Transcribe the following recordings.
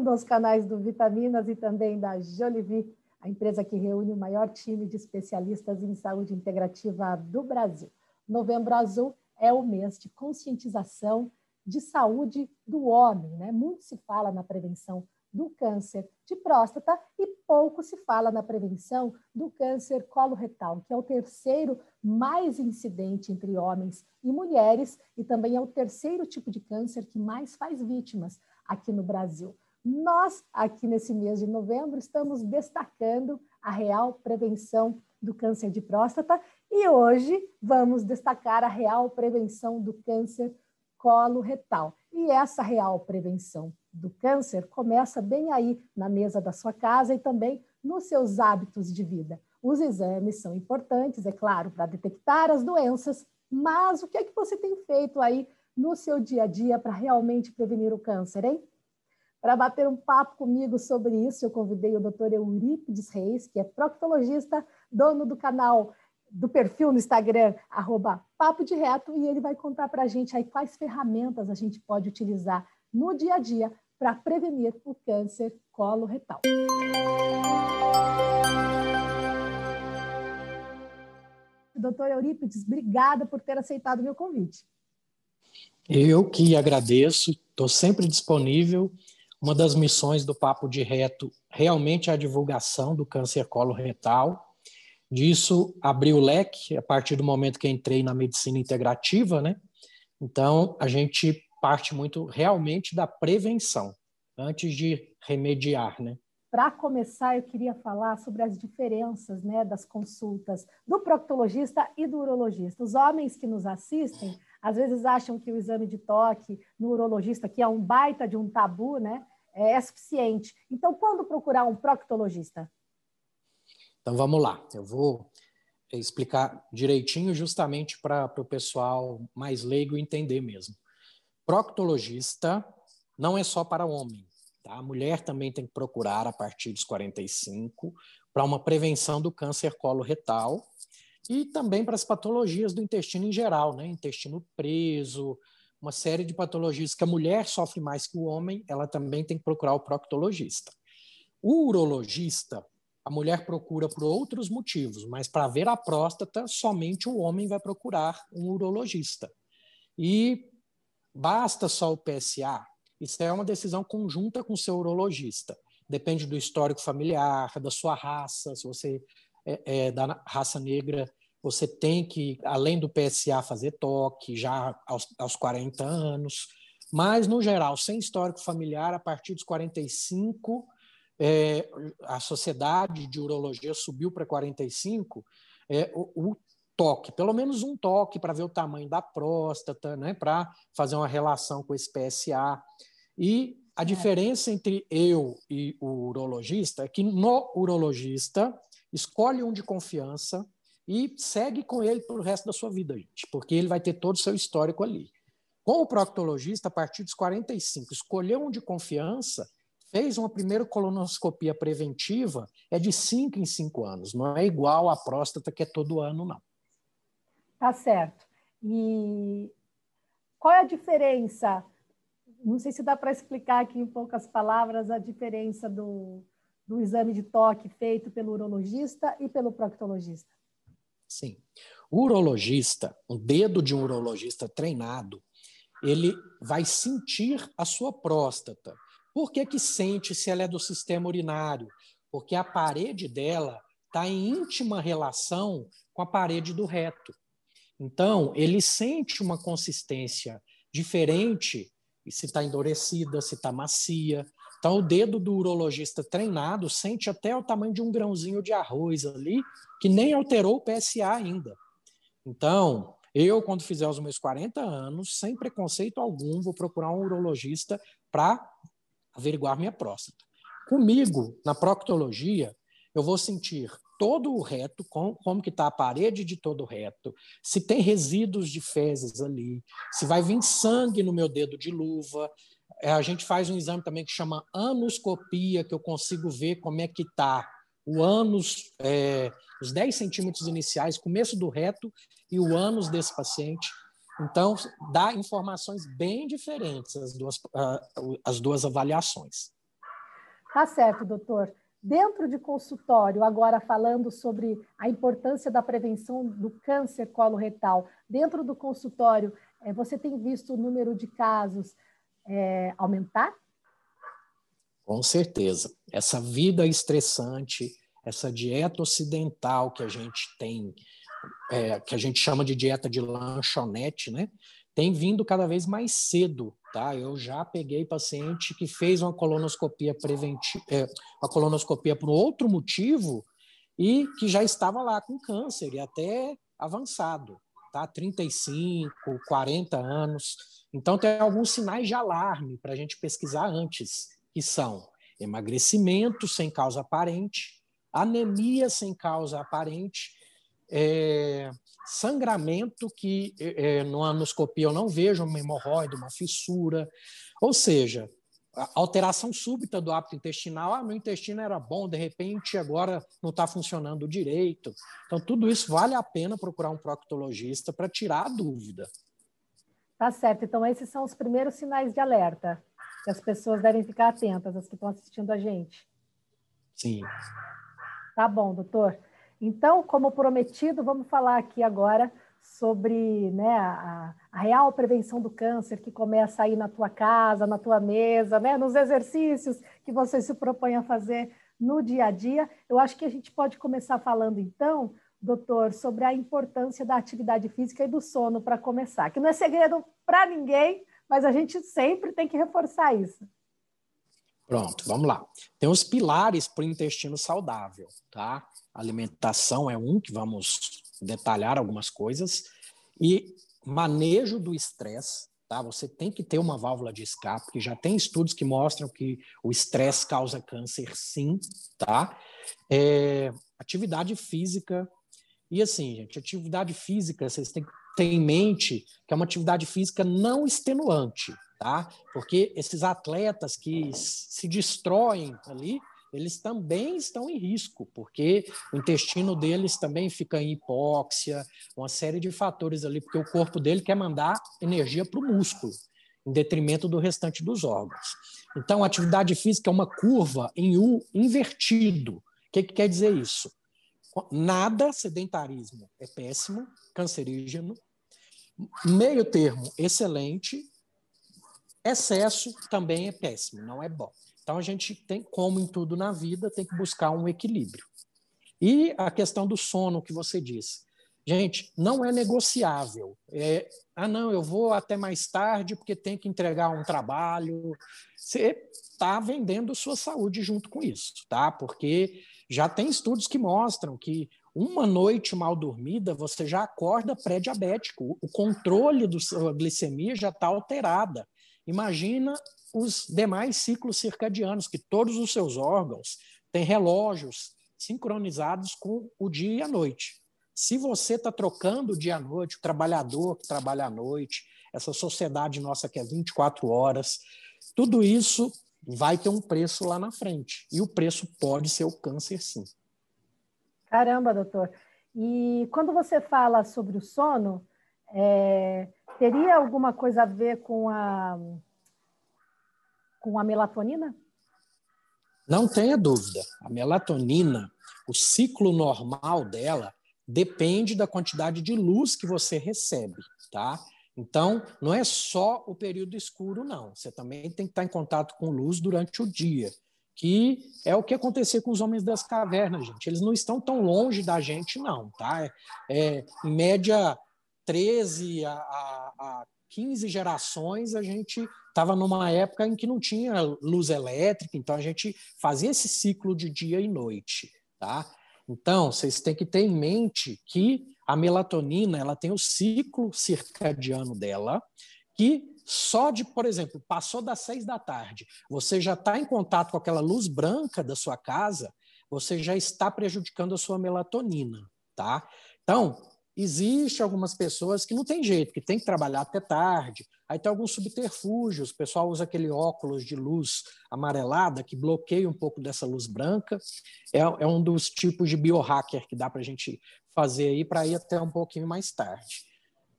Bem-vindo aos canais do Vitaminas e também da Jolivi, a empresa que reúne o maior time de especialistas em saúde integrativa do Brasil. Novembro Azul é o mês de conscientização de saúde do homem. Né? Muito se fala na prevenção do câncer de próstata e pouco se fala na prevenção do câncer coloretal, que é o terceiro mais incidente entre homens e mulheres e também é o terceiro tipo de câncer que mais faz vítimas aqui no Brasil. Nós, aqui nesse mês de novembro, estamos destacando a real prevenção do câncer de próstata e hoje vamos destacar a real prevenção do câncer colo retal. E essa real prevenção do câncer começa bem aí na mesa da sua casa e também nos seus hábitos de vida. Os exames são importantes, é claro, para detectar as doenças, mas o que é que você tem feito aí no seu dia a dia para realmente prevenir o câncer, hein? Para bater um papo comigo sobre isso, eu convidei o Dr. Eurípides Reis, que é proctologista, dono do canal, do perfil no Instagram, arroba Papo de Reto, e ele vai contar para a gente aí quais ferramentas a gente pode utilizar no dia a dia para prevenir o câncer colo-retal. Doutor Eurípides, obrigada por ter aceitado o meu convite. Eu que agradeço, estou sempre disponível uma das missões do Papo de Reto realmente é a divulgação do câncer coloretal. Disso abriu o leque a partir do momento que entrei na medicina integrativa, né? Então, a gente parte muito realmente da prevenção, antes de remediar, né? Para começar, eu queria falar sobre as diferenças né, das consultas do proctologista e do urologista. Os homens que nos assistem, às vezes acham que o exame de toque no urologista, que é um baita de um tabu, né, é suficiente. Então, quando procurar um proctologista? Então, vamos lá. Eu vou explicar direitinho, justamente para o pessoal mais leigo entender mesmo. Proctologista não é só para homem. Tá? A mulher também tem que procurar a partir dos 45 para uma prevenção do câncer coloretal e também para as patologias do intestino em geral, né? intestino preso, uma série de patologias que a mulher sofre mais que o homem, ela também tem que procurar o proctologista. O urologista, a mulher procura por outros motivos, mas para ver a próstata, somente o homem vai procurar um urologista. E basta só o PSA? Isso é uma decisão conjunta com o seu urologista. Depende do histórico familiar, da sua raça, se você é, é da raça negra, você tem que, além do PSA, fazer toque já aos, aos 40 anos. Mas, no geral, sem histórico familiar, a partir dos 45, é, a sociedade de urologia subiu para 45, é, o, o toque, pelo menos um toque para ver o tamanho da próstata, né, para fazer uma relação com esse PSA. E a é. diferença entre eu e o urologista é que no urologista escolhe um de confiança e segue com ele pelo resto da sua vida, gente, porque ele vai ter todo o seu histórico ali. Com o proctologista, a partir dos 45, escolheu um de confiança, fez uma primeira colonoscopia preventiva, é de 5 em 5 anos, não é igual à próstata que é todo ano, não. Tá certo. E qual é a diferença? Não sei se dá para explicar aqui em poucas palavras a diferença do, do exame de toque feito pelo urologista e pelo proctologista. Sim. O urologista, o dedo de um urologista treinado, ele vai sentir a sua próstata. Por que, que sente se ela é do sistema urinário? Porque a parede dela está em íntima relação com a parede do reto. Então, ele sente uma consistência diferente, se está endurecida, se está macia. Então, o dedo do urologista treinado sente até o tamanho de um grãozinho de arroz ali, que nem alterou o PSA ainda. Então, eu, quando fizer os meus 40 anos, sem preconceito algum, vou procurar um urologista para averiguar minha próstata. Comigo, na proctologia, eu vou sentir todo o reto, com, como que está a parede de todo o reto, se tem resíduos de fezes ali, se vai vir sangue no meu dedo de luva. É, a gente faz um exame também que chama anoscopia, que eu consigo ver como é que está o ânus, é, os 10 centímetros iniciais, começo do reto e o ânus desse paciente. Então, dá informações bem diferentes as duas, as duas avaliações. Tá certo, doutor. Dentro de consultório, agora falando sobre a importância da prevenção do câncer coloretal, dentro do consultório, é, você tem visto o número de casos é, aumentar? Com certeza. Essa vida estressante, essa dieta ocidental que a gente tem, é, que a gente chama de dieta de lanchonete, né? tem vindo cada vez mais cedo, tá? Eu já peguei paciente que fez uma colonoscopia preventiva, é, uma colonoscopia por outro motivo e que já estava lá com câncer e até avançado, tá? 35, 40 anos. Então tem alguns sinais de alarme para a gente pesquisar antes, que são emagrecimento sem causa aparente, anemia sem causa aparente é, sangramento que é, é no anoscopia eu não vejo uma hemorroida, uma fissura, ou seja, alteração súbita do hábito intestinal, ah, meu intestino era bom, de repente agora não está funcionando direito. Então, tudo isso vale a pena procurar um proctologista para tirar a dúvida. Tá certo. Então, esses são os primeiros sinais de alerta que as pessoas devem ficar atentas, as que estão assistindo a gente. Sim. Tá bom, doutor. Então, como prometido, vamos falar aqui agora sobre né, a, a, real prevenção do câncer que começa aí na tua casa, na tua mesa, né, nos exercícios que você se propõe a fazer no dia a dia. Eu acho que a gente pode começar falando, então, doutor, sobre a importância da atividade física e do sono para começar, que não é segredo para ninguém, mas a gente sempre tem que reforçar isso. Pronto, vamos lá. Tem os pilares para o intestino saudável, tá? Alimentação é um que vamos detalhar algumas coisas e manejo do estresse, tá? Você tem que ter uma válvula de escape, que já tem estudos que mostram que o estresse causa câncer, sim, tá? É, atividade física e assim, gente, atividade física vocês têm que ter em mente que é uma atividade física não extenuante, tá? Porque esses atletas que se destroem ali, eles também estão em risco, porque o intestino deles também fica em hipóxia, uma série de fatores ali, porque o corpo dele quer mandar energia para o músculo, em detrimento do restante dos órgãos. Então, a atividade física é uma curva em U invertido. O que, que quer dizer isso? Nada sedentarismo é péssimo, cancerígeno. Meio termo, excelente, Excesso também é péssimo, não é bom. Então a gente tem, como em tudo na vida, tem que buscar um equilíbrio. E a questão do sono que você disse. Gente, não é negociável. É, ah, não, eu vou até mais tarde porque tem que entregar um trabalho. Você está vendendo sua saúde junto com isso, tá? Porque já tem estudos que mostram que uma noite mal dormida você já acorda pré-diabético. O controle da sua glicemia já está alterada. Imagina os demais ciclos circadianos, que todos os seus órgãos têm relógios sincronizados com o dia e a noite. Se você está trocando o dia à noite, o trabalhador que trabalha à noite, essa sociedade nossa que é 24 horas, tudo isso vai ter um preço lá na frente. E o preço pode ser o câncer, sim. Caramba, doutor. E quando você fala sobre o sono, é, Teria alguma coisa a ver com a, com a melatonina? Não tenha dúvida. A melatonina, o ciclo normal dela, depende da quantidade de luz que você recebe, tá? Então, não é só o período escuro, não. Você também tem que estar em contato com luz durante o dia, que é o que acontecia com os homens das cavernas, gente. Eles não estão tão longe da gente, não, tá? É, é em média, 13 a, a, a 15 gerações, a gente estava numa época em que não tinha luz elétrica, então a gente fazia esse ciclo de dia e noite, tá? Então, vocês têm que ter em mente que a melatonina ela tem o ciclo circadiano dela, que só de, por exemplo, passou das seis da tarde, você já está em contato com aquela luz branca da sua casa, você já está prejudicando a sua melatonina, tá? Então, existe algumas pessoas que não tem jeito, que tem que trabalhar até tarde. Aí tem alguns subterfúgios, o pessoal usa aquele óculos de luz amarelada que bloqueia um pouco dessa luz branca. É, é um dos tipos de biohacker que dá para a gente fazer aí para ir até um pouquinho mais tarde.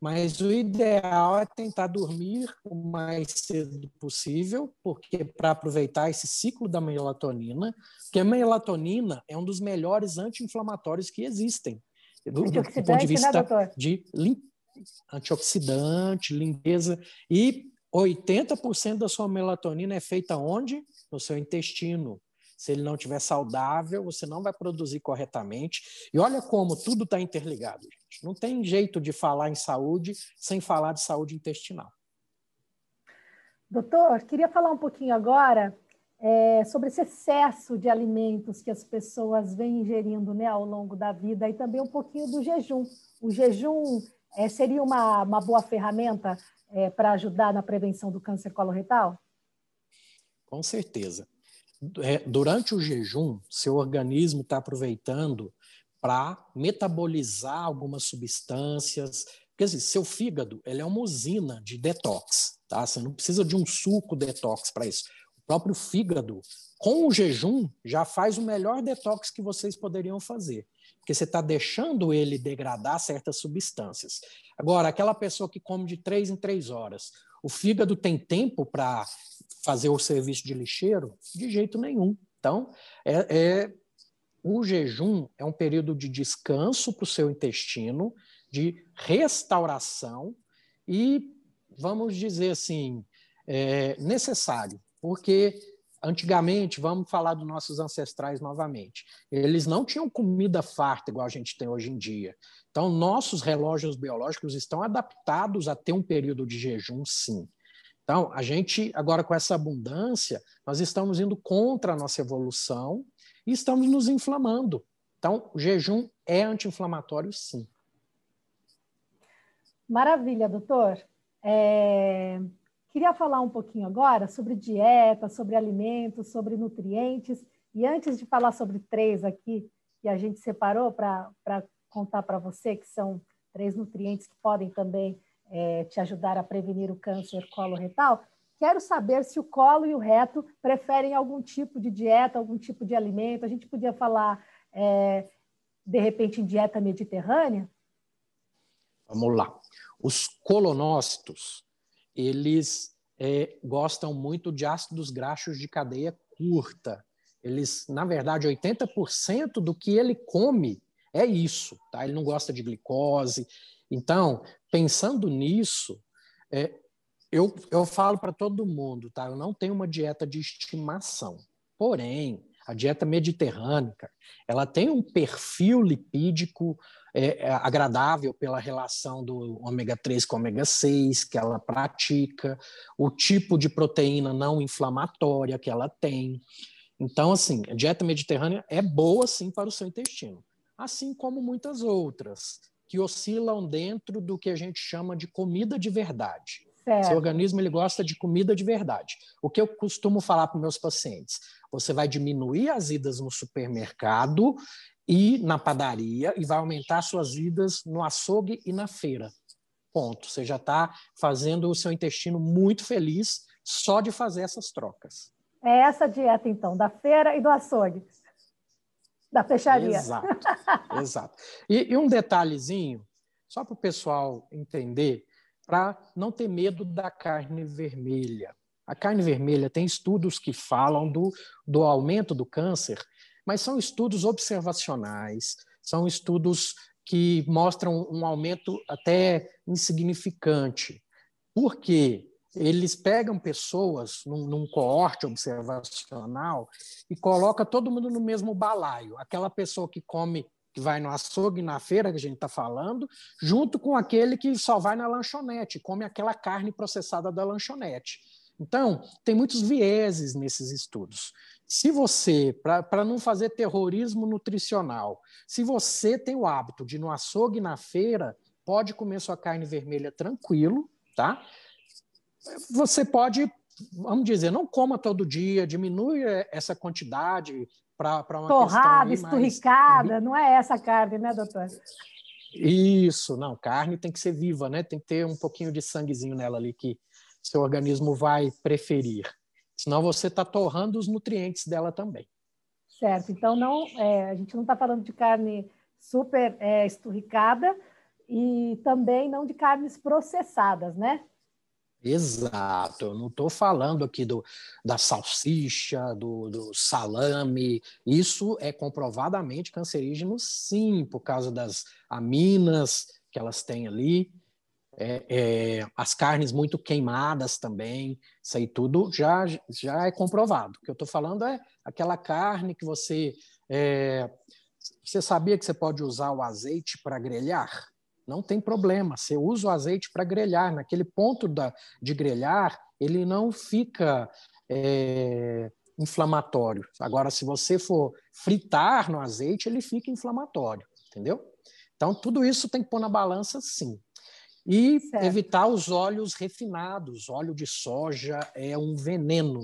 Mas o ideal é tentar dormir o mais cedo possível, porque para aproveitar esse ciclo da melatonina, porque a melatonina é um dos melhores anti-inflamatórios que existem. Do, do ponto de vista né, de lim, antioxidante, limpeza. E 80% da sua melatonina é feita onde? No seu intestino. Se ele não estiver saudável, você não vai produzir corretamente. E olha como tudo está interligado, gente. Não tem jeito de falar em saúde sem falar de saúde intestinal. Doutor, queria falar um pouquinho agora é, sobre esse excesso de alimentos que as pessoas vêm ingerindo né, ao longo da vida e também um pouquinho do jejum. O jejum é, seria uma, uma boa ferramenta é, para ajudar na prevenção do câncer coloretal? Com certeza. É, durante o jejum, seu organismo está aproveitando para metabolizar algumas substâncias. Quer dizer, seu fígado ele é uma usina de detox. Tá? Você não precisa de um suco detox para isso. O próprio fígado, com o jejum, já faz o melhor detox que vocês poderiam fazer. Porque você está deixando ele degradar certas substâncias. Agora, aquela pessoa que come de três em três horas, o fígado tem tempo para fazer o serviço de lixeiro? De jeito nenhum. Então, é, é o jejum é um período de descanso para o seu intestino, de restauração e, vamos dizer assim, é necessário, porque antigamente, vamos falar dos nossos ancestrais novamente, eles não tinham comida farta igual a gente tem hoje em dia. Então, nossos relógios biológicos estão adaptados a ter um período de jejum, sim. Então, a gente, agora com essa abundância, nós estamos indo contra a nossa evolução e estamos nos inflamando. Então, o jejum é anti-inflamatório, sim. Maravilha, doutor. É... Queria falar um pouquinho agora sobre dieta, sobre alimentos, sobre nutrientes. E antes de falar sobre três aqui, que a gente separou para contar para você, que são três nutrientes que podem também é, te ajudar a prevenir o câncer coloretal, quero saber se o colo e o reto preferem algum tipo de dieta, algum tipo de alimento. A gente podia falar, é, de repente, em dieta mediterrânea? Vamos lá. Os colonócitos, eles é, gostam muito de ácidos graxos de cadeia curta. Eles, na verdade, 80% do que ele come é isso, tá? Ele não gosta de glicose. Então, pensando nisso, é, eu, eu falo para todo mundo, tá? Eu não tenho uma dieta de estimação. Porém, a dieta mediterrânea, ela tem um perfil lipídico é, é, agradável pela relação do ômega 3 com ômega 6 que ela pratica, o tipo de proteína não inflamatória que ela tem. Então, assim, a dieta mediterrânea é boa, sim, para o seu intestino, assim como muitas outras que oscilam dentro do que a gente chama de comida de verdade. Certo. Seu organismo ele gosta de comida de verdade. O que eu costumo falar para meus pacientes? Você vai diminuir as idas no supermercado e na padaria e vai aumentar suas idas no açougue e na feira. Ponto. Você já está fazendo o seu intestino muito feliz só de fazer essas trocas. É essa dieta, então, da feira e do açougue da fecharia. Exato, exato. E, e um detalhezinho, só para o pessoal entender, para não ter medo da carne vermelha. A carne vermelha tem estudos que falam do, do aumento do câncer, mas são estudos observacionais, são estudos que mostram um aumento até insignificante. Por quê? eles pegam pessoas num, num coorte observacional e coloca todo mundo no mesmo balaio. Aquela pessoa que come que vai no açougue, na feira que a gente está falando, junto com aquele que só vai na lanchonete, come aquela carne processada da lanchonete. Então, tem muitos vieses nesses estudos. Se você, para não fazer terrorismo nutricional, se você tem o hábito de ir no açougue na feira, pode comer sua carne vermelha tranquilo, tá? Você pode, vamos dizer, não coma todo dia, diminui essa quantidade para uma Torrada, esturricada, mais... não é essa carne, né, doutor? Isso, não, carne tem que ser viva, né? Tem que ter um pouquinho de sanguezinho nela ali que seu organismo vai preferir. Senão você está torrando os nutrientes dela também. Certo. Então não, é, a gente não está falando de carne super é, esturricada e também não de carnes processadas, né? Exato, eu não estou falando aqui do, da salsicha, do, do, salame. Isso é comprovadamente cancerígeno, sim, por causa das aminas que elas têm ali. É, é, as carnes muito queimadas também, isso aí tudo já, já é comprovado. O que eu estou falando é aquela carne que você. É, você sabia que você pode usar o azeite para grelhar? Não tem problema, você usa o azeite para grelhar. Naquele ponto da, de grelhar, ele não fica é, inflamatório. Agora, se você for fritar no azeite, ele fica inflamatório, entendeu? Então, tudo isso tem que pôr na balança, sim. E certo. evitar os óleos refinados. Óleo de soja é um veneno.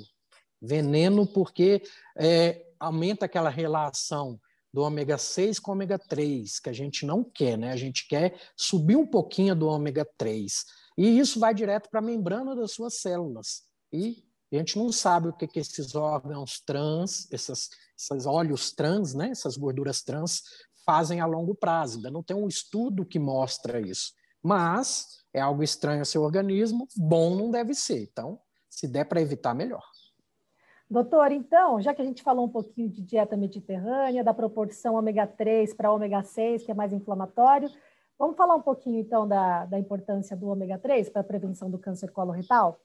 Veneno porque é, aumenta aquela relação do ômega 6 com ômega 3, que a gente não quer, né? A gente quer subir um pouquinho do ômega 3. E isso vai direto para a membrana das suas células. E a gente não sabe o que, que esses órgãos trans, esses, esses óleos trans, né? essas gorduras trans, fazem a longo prazo. Ainda não tem um estudo que mostra isso mas é algo estranho ao seu organismo, bom não deve ser. Então, se der para evitar, melhor. Doutor, então, já que a gente falou um pouquinho de dieta mediterrânea, da proporção ômega 3 para ômega 6, que é mais inflamatório, vamos falar um pouquinho, então, da, da importância do ômega 3 para a prevenção do câncer coloretal?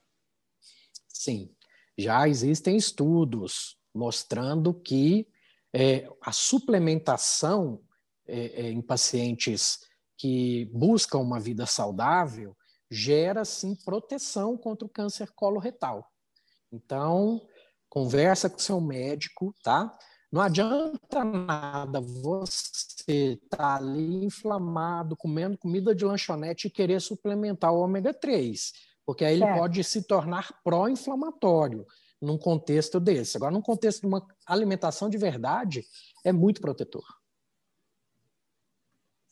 Sim, já existem estudos mostrando que é, a suplementação é, é, em pacientes que buscam uma vida saudável gera sim proteção contra o câncer coloretal. Então, conversa com seu médico, tá? Não adianta nada você estar tá ali inflamado, comendo comida de lanchonete e querer suplementar o ômega 3, porque aí ele pode se tornar pró-inflamatório num contexto desse. Agora, num contexto de uma alimentação de verdade, é muito protetor.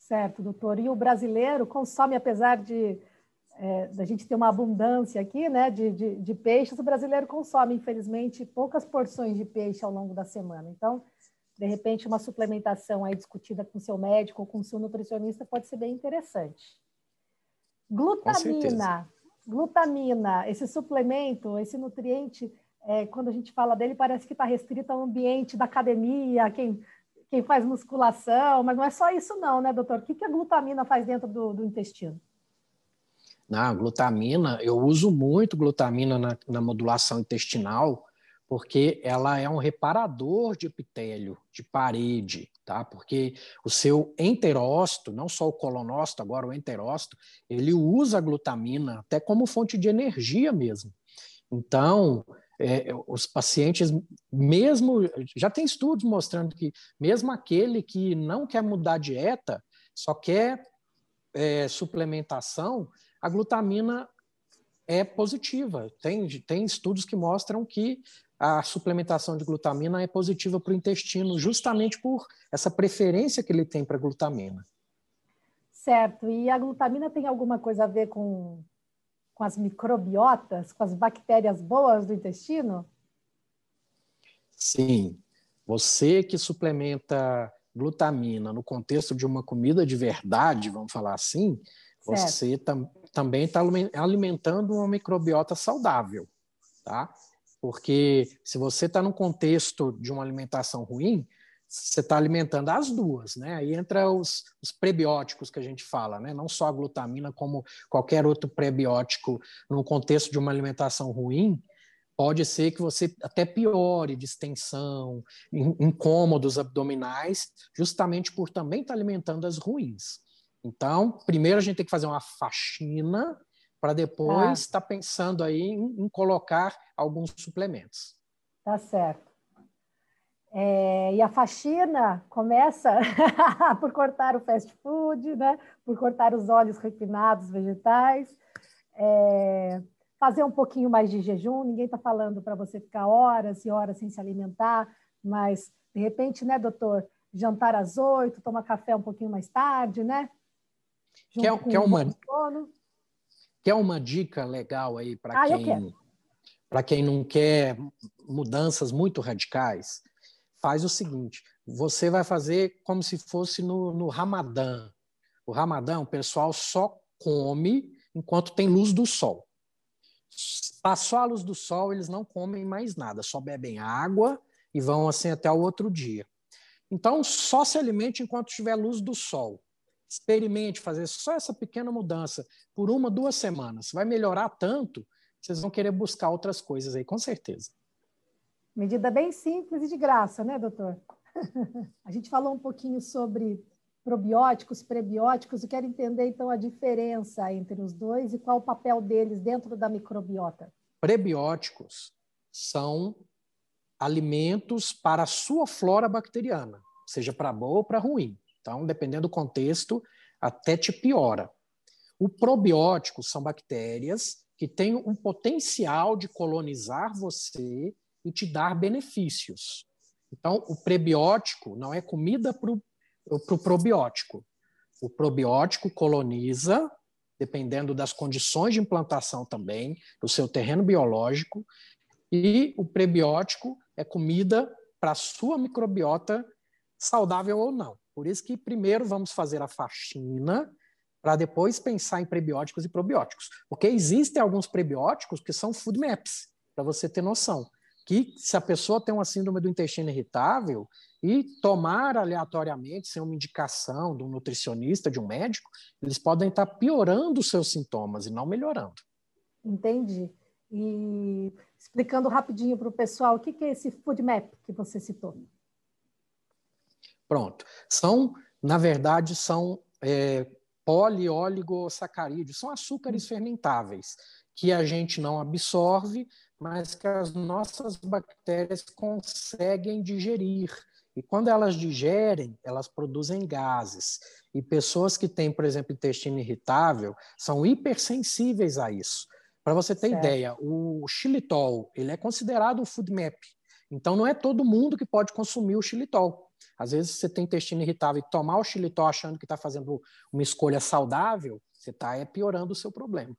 Certo, doutor. E o brasileiro consome, apesar de é, da gente ter uma abundância aqui né, de, de, de, peixes, o brasileiro consome, infelizmente, poucas porções de peixe ao longo da semana. Então, de repente, uma suplementação aí discutida com seu médico ou com seu nutricionista pode ser bem interessante. Glutamina. Glutamina, esse suplemento, esse nutriente, é, quando a gente fala dele, parece que está restrito ao ambiente da academia, quem quem faz musculação, mas não é só isso não, né, doutor? O que, que a glutamina faz dentro do, do intestino? Na glutamina, eu uso muito glutamina na, na modulação intestinal, porque ela é um reparador de epitélio, de parede, tá? Porque o seu enterócito, não só o colonócito, agora o enterócito, ele usa a glutamina até como fonte de energia mesmo. Então, é, os pacientes, mesmo, já tem estudos mostrando que mesmo aquele que não quer mudar a dieta, só quer é, suplementação, a glutamina é positiva. Tem, tem estudos que mostram que a suplementação de glutamina é positiva para o intestino, justamente por essa preferência que ele tem para glutamina. Certo. E a glutamina tem alguma coisa a ver com com as microbiotas, com as bactérias boas do intestino? Sim. Você que suplementa glutamina no contexto de uma comida de verdade, vamos falar assim, certo. você tam, também está alimentando uma microbiota saudável, tá? Porque se você está no contexto de uma alimentação ruim, você está alimentando as duas, né? Aí entra os, os, prebióticos que a gente fala, né? Não só a glutamina, como qualquer outro prebiótico no contexto de uma alimentação ruim, pode ser que você até piore distensão, incômodos abdominais, justamente por também estar tá alimentando as ruins. Então, primeiro a gente tem que fazer uma faxina para depois estar ah. tá pensando aí em, em, colocar alguns suplementos. Tá certo. É, e a faxina começa por cortar o fast food, né? por cortar os óleos refinados vegetais, é, fazer um pouquinho mais de jejum. Ninguém está falando para você ficar horas e horas sem se alimentar, mas de repente, né, doutor, jantar às oito, tomar café um pouquinho mais tarde, né? Junto quer, quer, uma, quer uma dica legal aí para ah, quem, quem não quer mudanças muito radicais? Faz o seguinte: você vai fazer como se fosse no, no Ramadã. O Ramadã, o pessoal só come enquanto tem luz do sol. Passou a luz do sol, eles não comem mais nada, só bebem água e vão assim até o outro dia. Então, só se alimente enquanto tiver luz do sol. Experimente fazer só essa pequena mudança por uma, duas semanas. Vai melhorar tanto, vocês vão querer buscar outras coisas aí, com certeza. Medida bem simples e de graça, né, doutor? A gente falou um pouquinho sobre probióticos, prebióticos, eu quero entender então a diferença entre os dois e qual o papel deles dentro da microbiota. Prebióticos são alimentos para a sua flora bacteriana, seja para boa ou para ruim. Então, dependendo do contexto, até te piora. O probiótico são bactérias que têm um potencial de colonizar você e te dar benefícios. Então, o prebiótico não é comida para o pro probiótico. O probiótico coloniza, dependendo das condições de implantação também, do seu terreno biológico, e o prebiótico é comida para a sua microbiota saudável ou não. Por isso que primeiro vamos fazer a faxina para depois pensar em prebióticos e probióticos. Porque existem alguns prebióticos que são food maps, para você ter noção. Que se a pessoa tem uma síndrome do intestino irritável e tomar aleatoriamente, sem uma indicação de um nutricionista, de um médico, eles podem estar piorando os seus sintomas e não melhorando. Entendi. E explicando rapidinho para o pessoal, o que é esse food map que você citou? Pronto. São, na verdade, são é, polioligosacarídeos, são açúcares fermentáveis que a gente não absorve, mas que as nossas bactérias conseguem digerir. E quando elas digerem, elas produzem gases. E pessoas que têm, por exemplo, intestino irritável, são hipersensíveis a isso. Para você ter certo. ideia, o xilitol, ele é considerado um food map. Então, não é todo mundo que pode consumir o xilitol. Às vezes você tem intestino irritável e tomar o xilitol achando que está fazendo uma escolha saudável, você está é, piorando o seu problema.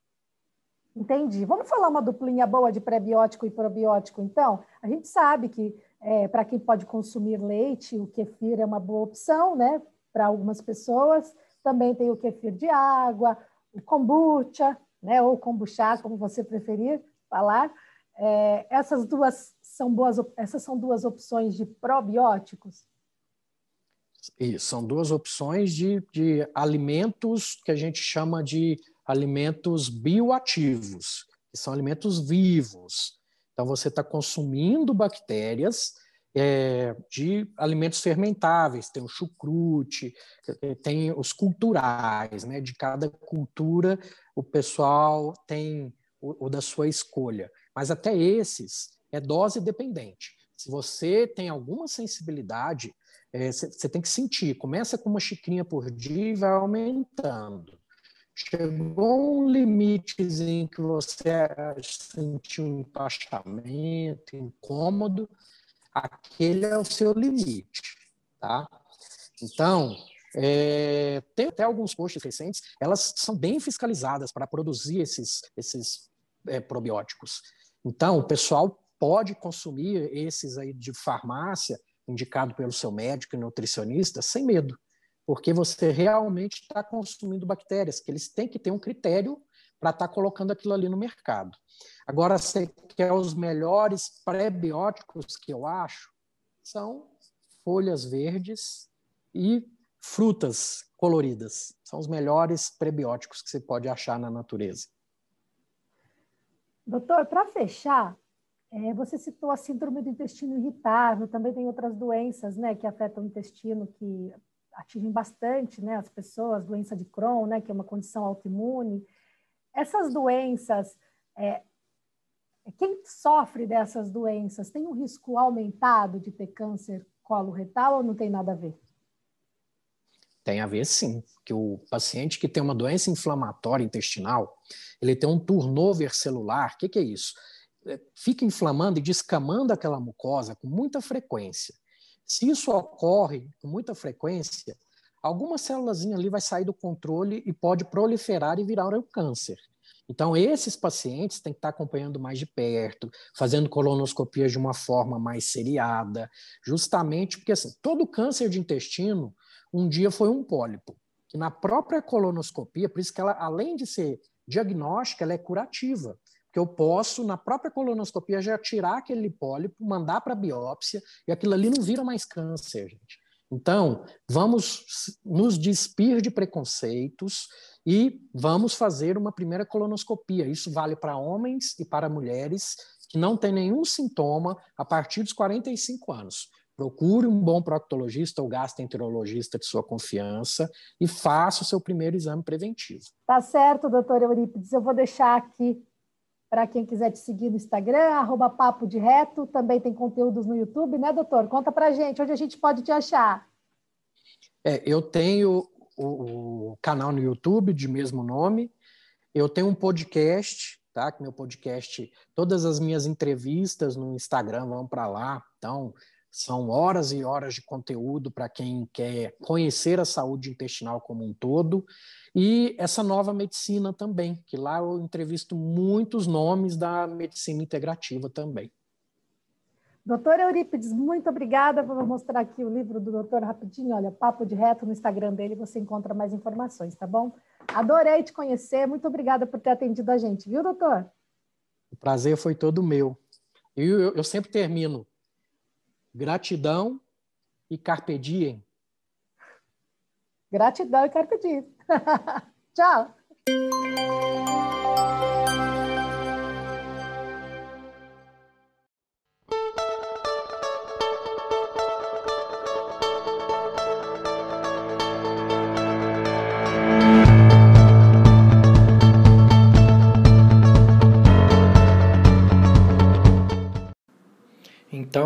Entendi. Vamos falar uma duplinha boa de prebiótico e probiótico, então? A gente sabe que é, para quem pode consumir leite, o kefir é uma boa opção, né? Para algumas pessoas. Também tem o kefir de água, o kombucha, né? Ou kombucha, como você preferir falar. É, essas duas são boas, essas são duas opções de probióticos. Isso, são duas opções de, de alimentos que a gente chama de alimentos bioativos, que são alimentos vivos. Então, você está consumindo bactérias é, de alimentos fermentáveis, tem o chucrute, tem os culturais, né? De cada cultura, o pessoal tem o, o da sua escolha. Mas até esses é dose dependente. Se você tem alguma sensibilidade, você é, tem que sentir. Começa com uma xicrinha por dia e vai aumentando. Chegou um limitezinho que você sentiu um empachamento, incômodo, aquele é o seu limite, tá? Então, é, tem até alguns posts recentes, elas são bem fiscalizadas para produzir esses, esses é, probióticos. Então, o pessoal pode consumir esses aí de farmácia indicado pelo seu médico e nutricionista, sem medo, porque você realmente está consumindo bactérias, que eles têm que ter um critério para estar tá colocando aquilo ali no mercado. Agora, você quer os melhores pré-bióticos que eu acho? São folhas verdes e frutas coloridas. São os melhores prebióticos que você pode achar na natureza. Doutor, para fechar, É, você citou a síndrome do intestino irritável, também tem outras doenças né, que afetam o intestino, que atingem bastante né, as pessoas, doença de Crohn, né, que é uma condição autoimune. Essas doenças, é, quem sofre dessas doenças tem um risco aumentado de ter câncer colo-retal ou não tem nada a ver? Tem a ver sim, que o paciente que tem uma doença inflamatória intestinal, ele tem um turnover celular. O que, que é isso? É, fica inflamando e descamando aquela mucosa com muita frequência. Se isso ocorre com muita frequência, alguma célula ali vai sair do controle e pode proliferar e virar um câncer. Então, esses pacientes têm que estar acompanhando mais de perto, fazendo colonoscopias de uma forma mais seriada, justamente porque assim, todo câncer de intestino um dia foi um pólipo, que na própria colonoscopia, por isso que ela, além de ser diagnóstica, ela é curativa. Porque eu posso, na própria colonoscopia, já tirar aquele pólipo, mandar para biópsia, e aquilo ali não vira mais câncer, gente. Então, vamos nos despir de preconceitos e vamos fazer uma primeira colonoscopia. Isso vale para homens e para mulheres que não têm nenhum sintoma a partir dos 45 anos. Procure um bom proctologista ou gastroenterologista de sua confiança e faça o seu primeiro exame preventivo. Tá certo, doutor Eurípides. Eu vou deixar aqui para quem quiser te seguir no Instagram, arroba Papo de Reto. Também tem conteúdos no YouTube, né, doutor? Conta para gente onde a gente pode te achar. É, eu tenho o, o canal no YouTube de mesmo nome. Eu tenho um podcast, tá? Que meu podcast, todas as minhas entrevistas no Instagram vão para lá. Então, são horas e horas de conteúdo para quem quer conhecer a saúde intestinal como um todo. E essa nova medicina também, que lá eu entrevisto muitos nomes da medicina integrativa também. Doutor Eurípides, muito obrigada. Vou mostrar aqui o livro do doutor rapidinho. Olha, Papo de Reto no Instagram dele, você encontra mais informações, tá bom? Adorei te conhecer. Muito obrigada por ter atendido a gente, viu, doutor? O prazer foi todo meu. E eu, eu sempre termino Gratidão e carpe diem. Gratidão e carpe diem. Tchau.